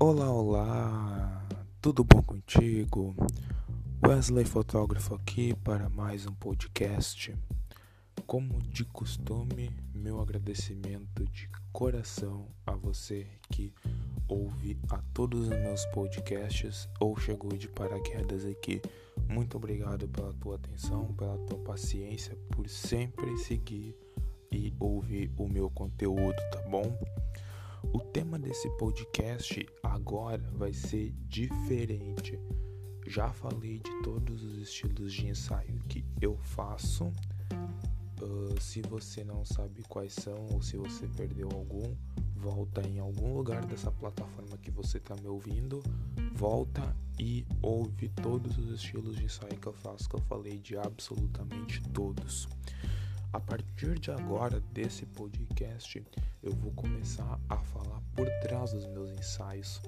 Olá, olá, tudo bom contigo? Wesley Fotógrafo aqui para mais um podcast. Como de costume, meu agradecimento de coração a você que ouve a todos os meus podcasts ou chegou de paraquedas aqui. Muito obrigado pela tua atenção, pela tua paciência, por sempre seguir e ouvir o meu conteúdo, tá bom? O tema desse podcast agora vai ser diferente. Já falei de todos os estilos de ensaio que eu faço. Uh, se você não sabe quais são ou se você perdeu algum, volta em algum lugar dessa plataforma que você está me ouvindo, volta e ouve todos os estilos de ensaio que eu faço, que eu falei de absolutamente todos. A partir de agora, desse podcast, eu vou começar a falar por trás dos meus ensaios.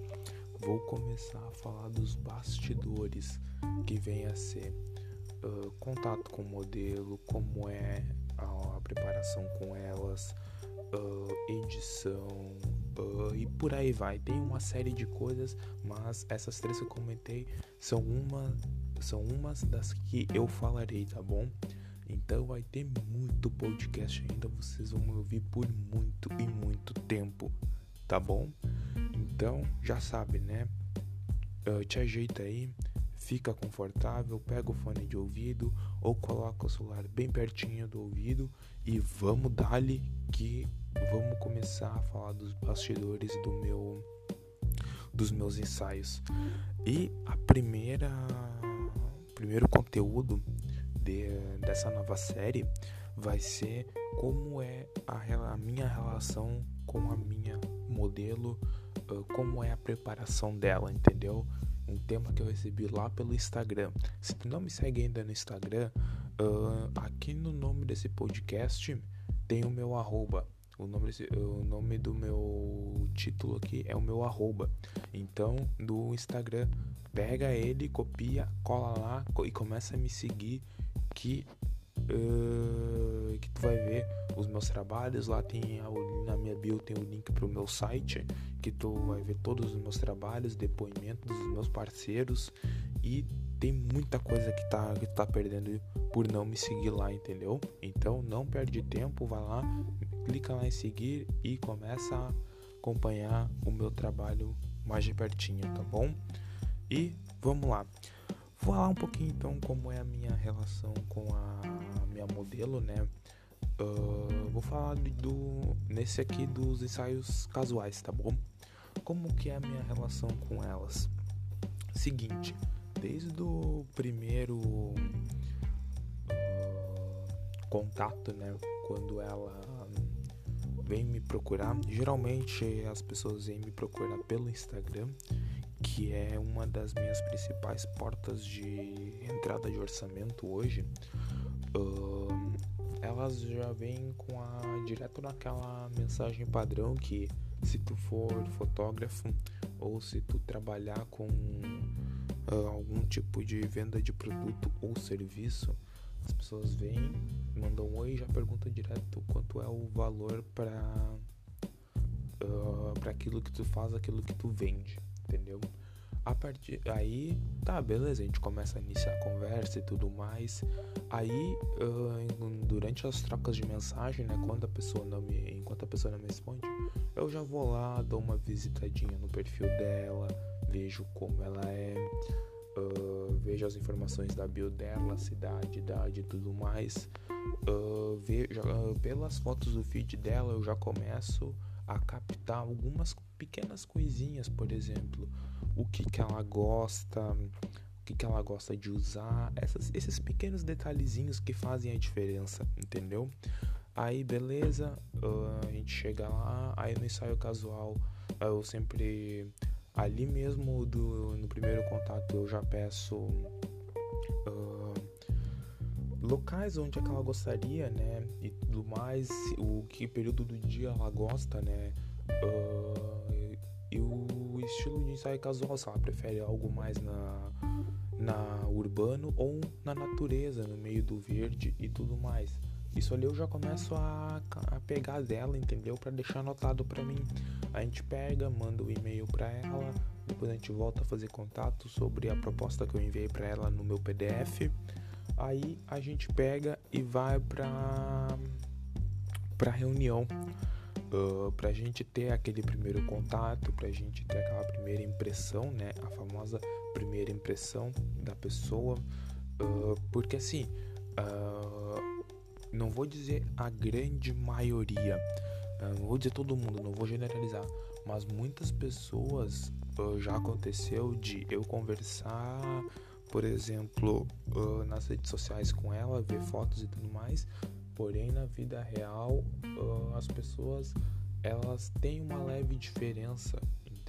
Vou começar a falar dos bastidores, que vem a ser uh, contato com o modelo, como é a, a preparação com elas, uh, edição uh, e por aí vai. Tem uma série de coisas, mas essas três que eu comentei são uma são umas das que eu falarei, tá bom? Então vai ter muito podcast ainda, vocês vão me ouvir por muito e muito tempo, tá bom? Então já sabe, né? Uh, te ajeita aí, fica confortável, pega o fone de ouvido ou coloca o celular bem pertinho do ouvido e vamos dali que vamos começar a falar dos bastidores do meu dos meus ensaios. E a primeira primeiro conteúdo de, dessa nova série vai ser como é a, a minha relação com a minha modelo, uh, como é a preparação dela, entendeu? Um tema que eu recebi lá pelo Instagram. Se tu não me segue ainda no Instagram, uh, aqui no nome desse podcast tem o meu arroba. O nome, desse, o nome do meu título aqui é o meu arroba. Então, do Instagram, pega ele, copia, cola lá e começa a me seguir que, uh, que tu vai ver os meus trabalhos. Lá tem na minha bio tem o link para o meu site que tu vai ver todos os meus trabalhos, depoimentos dos meus parceiros e tem muita coisa que tá que tá perdendo por não me seguir lá, entendeu? Então não perde tempo, vai lá, clica lá em seguir e começa a acompanhar o meu trabalho mais de pertinho, tá bom? E vamos lá. Vou falar um pouquinho então como é a minha relação com a minha modelo, né? Uh, vou falar do nesse aqui dos ensaios casuais, tá bom? Como que é a minha relação com elas? Seguinte, desde o primeiro uh, contato, né? Quando ela vem me procurar, geralmente as pessoas vêm me procurar pelo Instagram que é uma das minhas principais portas de entrada de orçamento hoje, elas já vêm com a direto naquela mensagem padrão que se tu for fotógrafo ou se tu trabalhar com uh, algum tipo de venda de produto ou serviço, as pessoas vêm, mandam oi e já perguntam direto quanto é o valor para uh, para aquilo que tu faz, aquilo que tu vende entendeu? A partir aí, tá, beleza, a gente começa a iniciar a conversa e tudo mais. Aí, uh, durante as trocas de mensagem, né, quando a pessoa não me, enquanto a pessoa não me responde, eu já vou lá, dou uma visitadinha no perfil dela, vejo como ela é, uh, vejo as informações da bio dela, cidade, idade e tudo mais. Uh, vejo, pelas fotos do feed dela, eu já começo a captar algumas pequenas coisinhas, por exemplo, o que, que ela gosta, o que, que ela gosta de usar, essas, esses pequenos detalhezinhos que fazem a diferença, entendeu? Aí beleza, uh, a gente chega lá, aí no ensaio casual eu sempre ali mesmo do, no primeiro contato eu já peço uh, locais onde é que ela gostaria, né? E tudo mais, o que período do dia ela gosta, né? Uh, e o estilo de ensaio casual, se ela prefere algo mais na, na urbano ou na natureza, no meio do verde e tudo mais. isso ali eu já começo a, a pegar dela, entendeu? Para deixar anotado para mim. A gente pega, manda o um e-mail para ela, depois a gente volta a fazer contato sobre a proposta que eu enviei para ela no meu PDF. Aí a gente pega e vai para para reunião. Uh, pra gente ter aquele primeiro contato, pra gente ter aquela primeira impressão, né? A famosa primeira impressão da pessoa. Uh, porque assim, uh, não vou dizer a grande maioria, não vou dizer todo mundo, não vou generalizar, mas muitas pessoas já aconteceu de eu conversar, por exemplo, nas redes sociais com ela, ver fotos e tudo mais, porém na vida real as pessoas elas têm uma leve diferença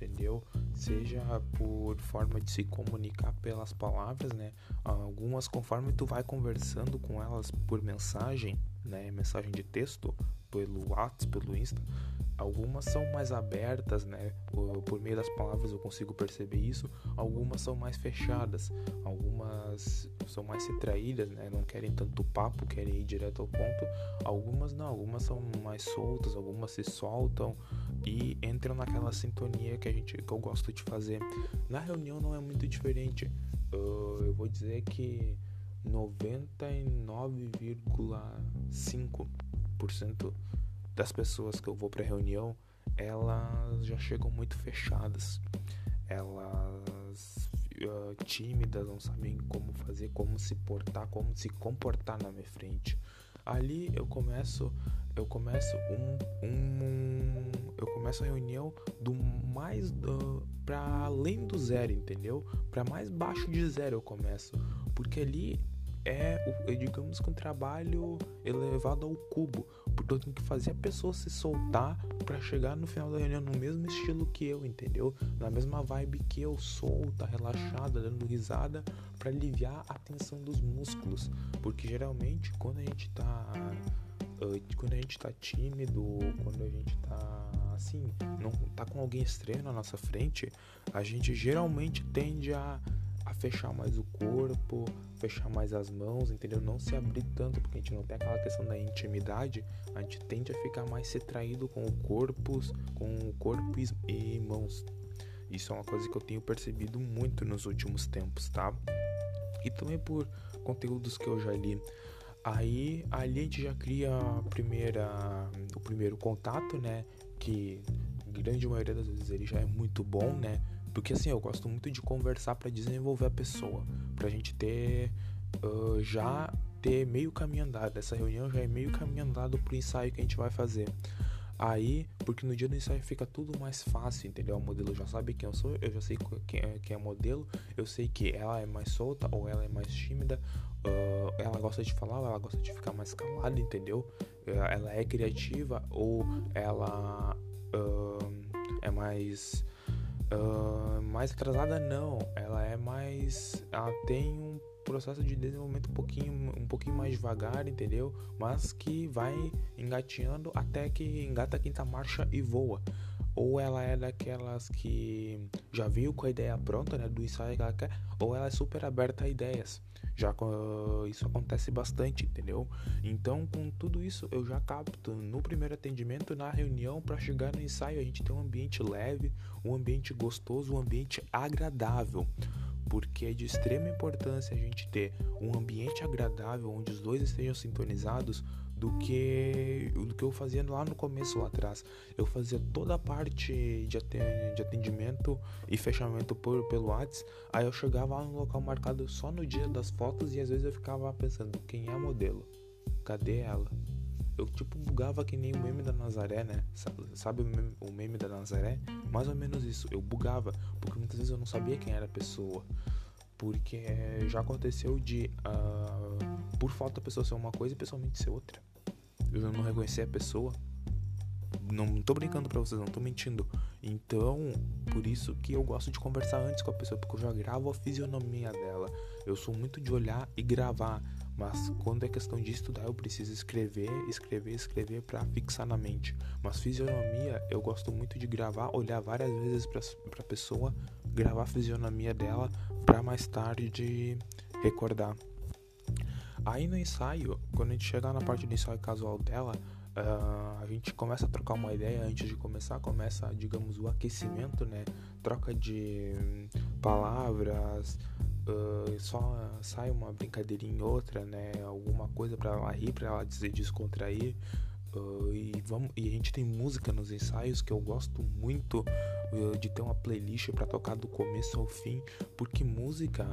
entendeu? Seja por forma de se comunicar pelas palavras, né? Algumas conforme tu vai conversando com elas por mensagem, né? Mensagem de texto, pelo WhatsApp, pelo Insta, Algumas são mais abertas, né? Por meio das palavras eu consigo perceber isso. Algumas são mais fechadas. Algumas são mais retraídas, né? Não querem tanto papo, querem ir direto ao ponto. Algumas não. Algumas são mais soltas. Algumas se soltam e entram naquela sintonia que a gente que eu gosto de fazer. Na reunião não é muito diferente. Uh, eu vou dizer que 99,5% das pessoas que eu vou para reunião, elas já chegam muito fechadas. Elas uh, tímidas, não sabem como fazer, como se portar, como se comportar na minha frente. Ali eu começo, eu começo um, um eu começo a reunião do mais uh, para além do zero, entendeu? Para mais baixo de zero eu começo, porque ali é, digamos que um trabalho elevado ao cubo, eu tenho que fazer a pessoa se soltar para chegar no final da reunião no mesmo estilo que eu, entendeu? Na mesma vibe que eu, solta, relaxada, dando risada, para aliviar a tensão dos músculos, porque geralmente quando a gente tá uh, quando a gente tá tímido, quando a gente tá assim, não tá com alguém estranho na nossa frente, a gente geralmente tende a fechar mais o corpo, fechar mais as mãos, entendeu? Não se abrir tanto, porque a gente não tem aquela questão da intimidade, a gente tende a ficar mais retraído com o corpo, com o corpo e mãos. Isso é uma coisa que eu tenho percebido muito nos últimos tempos, tá? E também por conteúdos que eu já li. Aí ali a gente já cria a primeira, o primeiro contato, né? Que grande maioria das vezes ele já é muito bom, né? Porque assim, eu gosto muito de conversar para desenvolver a pessoa, pra gente ter uh, já ter meio caminho andado. Essa reunião já é meio caminho andado pro ensaio que a gente vai fazer. Aí, porque no dia do ensaio fica tudo mais fácil, entendeu? O modelo já sabe quem eu sou, eu já sei quem é, quem é modelo, eu sei que ela é mais solta ou ela é mais tímida, uh, ela gosta de falar ou ela gosta de ficar mais calada, entendeu? Ela é criativa ou ela uh, é mais Uh, mais atrasada não, ela é mais. Ela tem um processo de desenvolvimento um pouquinho, um pouquinho mais devagar, entendeu? Mas que vai engateando até que engata a quinta marcha e voa. Ou ela é daquelas que já viu com a ideia pronta, né? Do ensaio que ela quer, ou ela é super aberta a ideias. Já isso acontece bastante, entendeu? Então, com tudo isso, eu já capto no primeiro atendimento, na reunião, para chegar no ensaio, a gente tem um ambiente leve, um ambiente gostoso, um ambiente agradável porque é de extrema importância a gente ter um ambiente agradável onde os dois estejam sintonizados do que do que eu fazia lá no começo lá atrás. Eu fazia toda a parte de atendimento e fechamento por, pelo WhatsApp. Aí eu chegava lá no local marcado só no dia das fotos e às vezes eu ficava pensando quem é a modelo, cadê ela? Eu tipo bugava que nem o meme da Nazaré, né? Sabe o meme da Nazaré? Mais ou menos isso. Eu bugava porque muitas vezes eu não sabia quem era a pessoa porque já aconteceu de uh, por falta da pessoa ser uma coisa e pessoalmente ser outra eu não reconhecer a pessoa. Não tô brincando pra vocês, não tô mentindo. Então, por isso que eu gosto de conversar antes com a pessoa, porque eu já gravo a fisionomia dela. Eu sou muito de olhar e gravar, mas quando é questão de estudar, eu preciso escrever, escrever, escrever para fixar na mente. Mas fisionomia, eu gosto muito de gravar, olhar várias vezes pra, pra pessoa, gravar a fisionomia dela para mais tarde recordar. Aí no ensaio, quando a gente chegar na parte do ensaio casual dela, uh, a gente começa a trocar uma ideia antes de começar, começa, digamos, o aquecimento, né? Troca de palavras, uh, só sai uma brincadeirinha em outra, né? Alguma coisa para ela rir, para ela dizer descontrair. Uh, e, vamos, e a gente tem música nos ensaios que eu gosto muito uh, de ter uma playlist para tocar do começo ao fim, porque música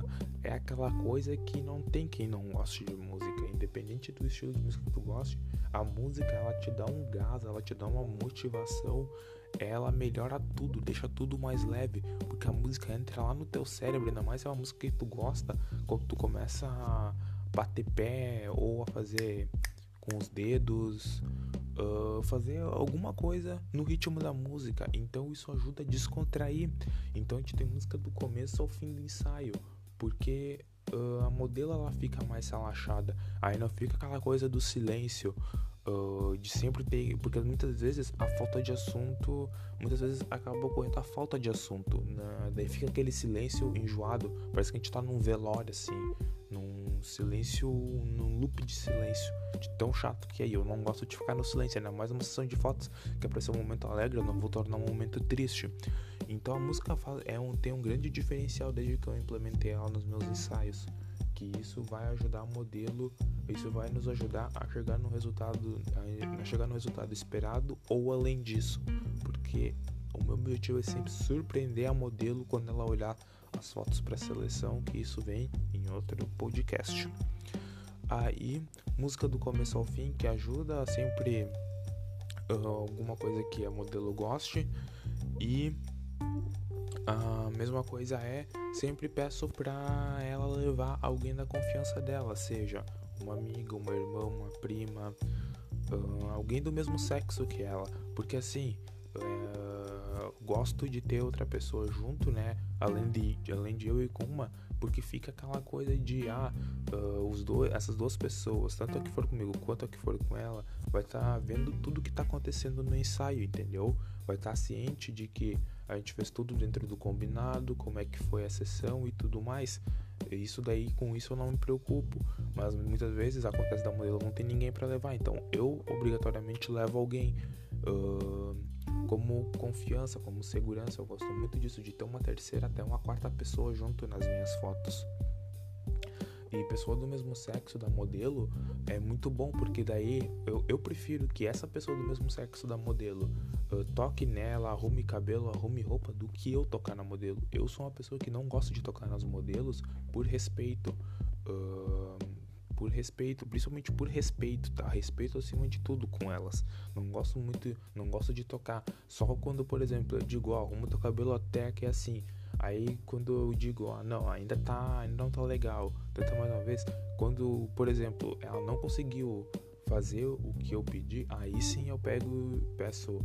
é aquela coisa que não tem quem não goste de música, independente do estilo de música que tu goste, a música ela te dá um gás, ela te dá uma motivação, ela melhora tudo, deixa tudo mais leve, porque a música entra lá no teu cérebro, ainda mais é uma música que tu gosta, quando tu começa a bater pé ou a fazer com os dedos, uh, fazer alguma coisa no ritmo da música. Então isso ajuda a descontrair. Então a gente tem música do começo ao fim do ensaio, porque uh, a modelo ela fica mais relaxada. Aí não fica aquela coisa do silêncio. Uh, de sempre ter, porque muitas vezes a falta de assunto, muitas vezes acaba ocorrendo a falta de assunto, né? daí fica aquele silêncio enjoado, parece que a gente tá num velório assim, num silêncio, num loop de silêncio, de tão chato que é. Eu não gosto de ficar no silêncio, ainda mais uma sessão de fotos que é pra ser um momento alegre, eu não vou tornar um momento triste. Então a música é um, tem um grande diferencial desde que eu implementei ela nos meus ensaios, que isso vai ajudar o modelo, isso vai nos ajudar a chegar no resultado, a chegar no resultado esperado ou além disso, porque o meu objetivo é sempre surpreender a modelo quando ela olhar as fotos para seleção, que isso vem em outro podcast. Aí, música do começo ao fim, que ajuda sempre uh, alguma coisa que a modelo goste. E a mesma coisa é, sempre peço para ela levar alguém da confiança dela, seja uma amiga, uma irmã, uma prima, uh, alguém do mesmo sexo que ela, porque assim, uh, gosto de ter outra pessoa junto, né? Além de, além de eu e com uma, porque fica aquela coisa de ah, uh, os dois, essas duas pessoas, tanto a que for comigo quanto a que for com ela, vai estar tá vendo tudo que está acontecendo no ensaio, entendeu? Vai estar tá ciente de que a gente fez tudo dentro do combinado, como é que foi a sessão e tudo mais. Isso daí, com isso eu não me preocupo, mas muitas vezes acontece da modelo não tem ninguém para levar, então eu obrigatoriamente levo alguém. Uh, como confiança, como segurança. Eu gosto muito disso, de ter uma terceira até uma quarta pessoa junto nas minhas fotos. E pessoa do mesmo sexo da modelo é muito bom, porque daí eu, eu prefiro que essa pessoa do mesmo sexo da modelo uh, toque nela, arrume cabelo, arrume roupa, do que eu tocar na modelo. Eu sou uma pessoa que não gosta de tocar nas modelos por respeito. Uh, por respeito, principalmente por respeito, tá? Respeito acima de tudo com elas. Não gosto muito, não gosto de tocar. Só quando, por exemplo, eu digo, ó, arruma teu cabelo até que é assim. Aí quando eu digo, ó, não, ainda tá, ainda não tá legal. Tenta mais uma vez. Quando, por exemplo, ela não conseguiu fazer o que eu pedi, aí sim eu pego, peço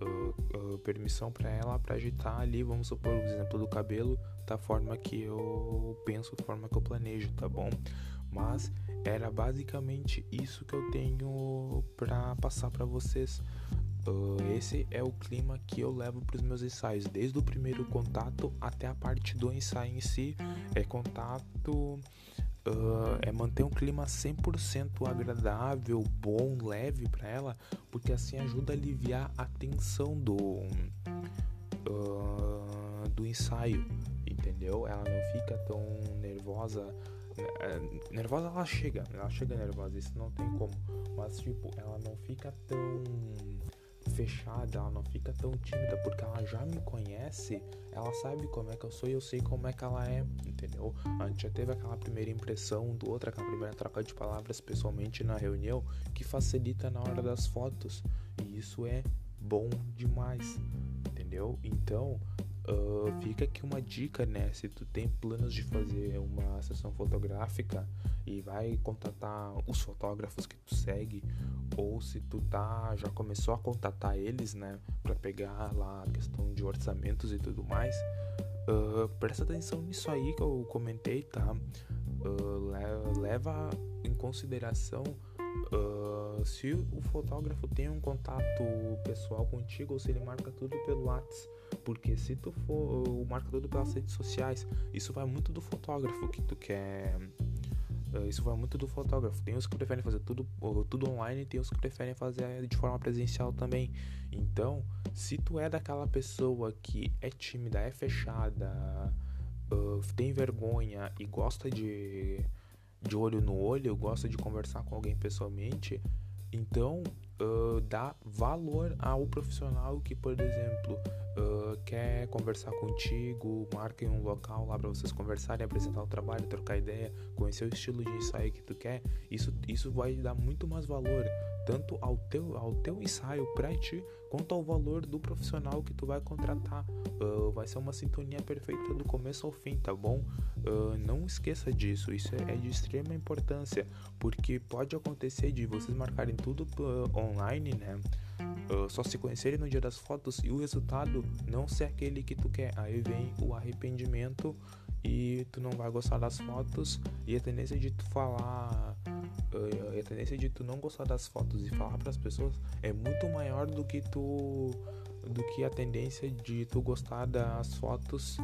uh, uh, permissão para ela para agitar ali, vamos supor, o exemplo do cabelo, da forma que eu penso, da forma que eu planejo, tá bom? Mas era basicamente isso que eu tenho para passar para vocês. Uh, esse é o clima que eu levo para os meus ensaios, desde o primeiro contato até a parte do ensaio em si. É contato, uh, é manter um clima 100% agradável, bom, leve para ela, porque assim ajuda a aliviar a tensão do, uh, do ensaio, entendeu? Ela não fica tão nervosa nervosa ela chega, ela chega nervosa, isso não tem como. Mas tipo, ela não fica tão fechada, ela não fica tão tímida, porque ela já me conhece, ela sabe como é que eu sou e eu sei como é que ela é, entendeu? A gente já teve aquela primeira impressão do outro, aquela primeira troca de palavras pessoalmente na reunião, que facilita na hora das fotos. E isso é bom demais, entendeu? Então, Uh, fica aqui uma dica, né? Se tu tem planos de fazer uma sessão fotográfica e vai contatar os fotógrafos que tu segue, ou se tu tá já começou a contatar eles, né, para pegar lá a questão de orçamentos e tudo mais, uh, presta atenção nisso aí que eu comentei, tá? Uh, leva em consideração Uh, se o fotógrafo tem um contato pessoal contigo ou se ele marca tudo pelo WhatsApp. Porque se tu for marca tudo pelas redes sociais, isso vai muito do fotógrafo que tu quer Uh, isso vai muito do fotógrafo. Tem os que preferem fazer tudo, tudo online, tem os que preferem fazer de forma presencial também. Então, se tu é daquela pessoa que é tímida, é fechada, uh, tem vergonha e gosta de, de olho no olho, gosta de conversar com alguém pessoalmente, então uh, dá valor ao profissional que, por exemplo, uh, quer conversar contigo, marca em um local lá para vocês conversarem, apresentar o trabalho, trocar ideia, conhecer o estilo de ensaio que tu quer. Isso, isso vai dar muito mais valor tanto ao teu, ao teu ensaio para ti quanto ao valor do profissional que tu vai contratar. Uh, vai ser uma sintonia perfeita do começo ao fim, tá bom? Uh, não esqueça disso, isso é, é, de extrema importância, porque pode acontecer de vocês marcarem tudo uh, online, né? só se conhecerem no dia das fotos e o resultado não ser aquele que tu quer. Aí vem o arrependimento e tu não vai gostar das fotos e a tendência de tu falar a tendência de tu não gostar das fotos e falar para as pessoas é muito maior do que tu do que a tendência de tu gostar das fotos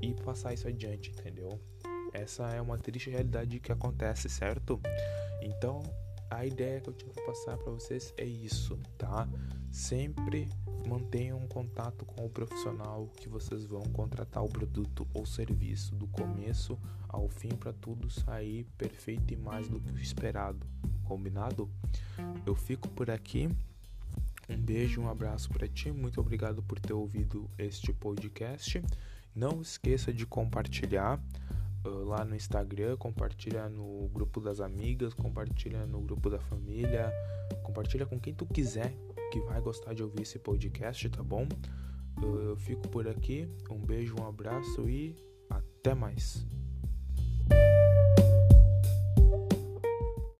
e passar isso adiante, entendeu? Essa é uma triste realidade que acontece, certo? Então, a ideia que eu tinha que passar para vocês é isso, tá? Sempre mantenham um contato com o profissional que vocês vão contratar o produto ou serviço do começo ao fim para tudo sair perfeito e mais do que o esperado. Combinado? Eu fico por aqui. Um beijo, um abraço para ti. Muito obrigado por ter ouvido este podcast. Não esqueça de compartilhar uh, lá no Instagram, compartilha no grupo das amigas, compartilha no grupo da família, compartilha com quem tu quiser que vai gostar de ouvir esse podcast, tá bom? Eu fico por aqui. Um beijo, um abraço e até mais.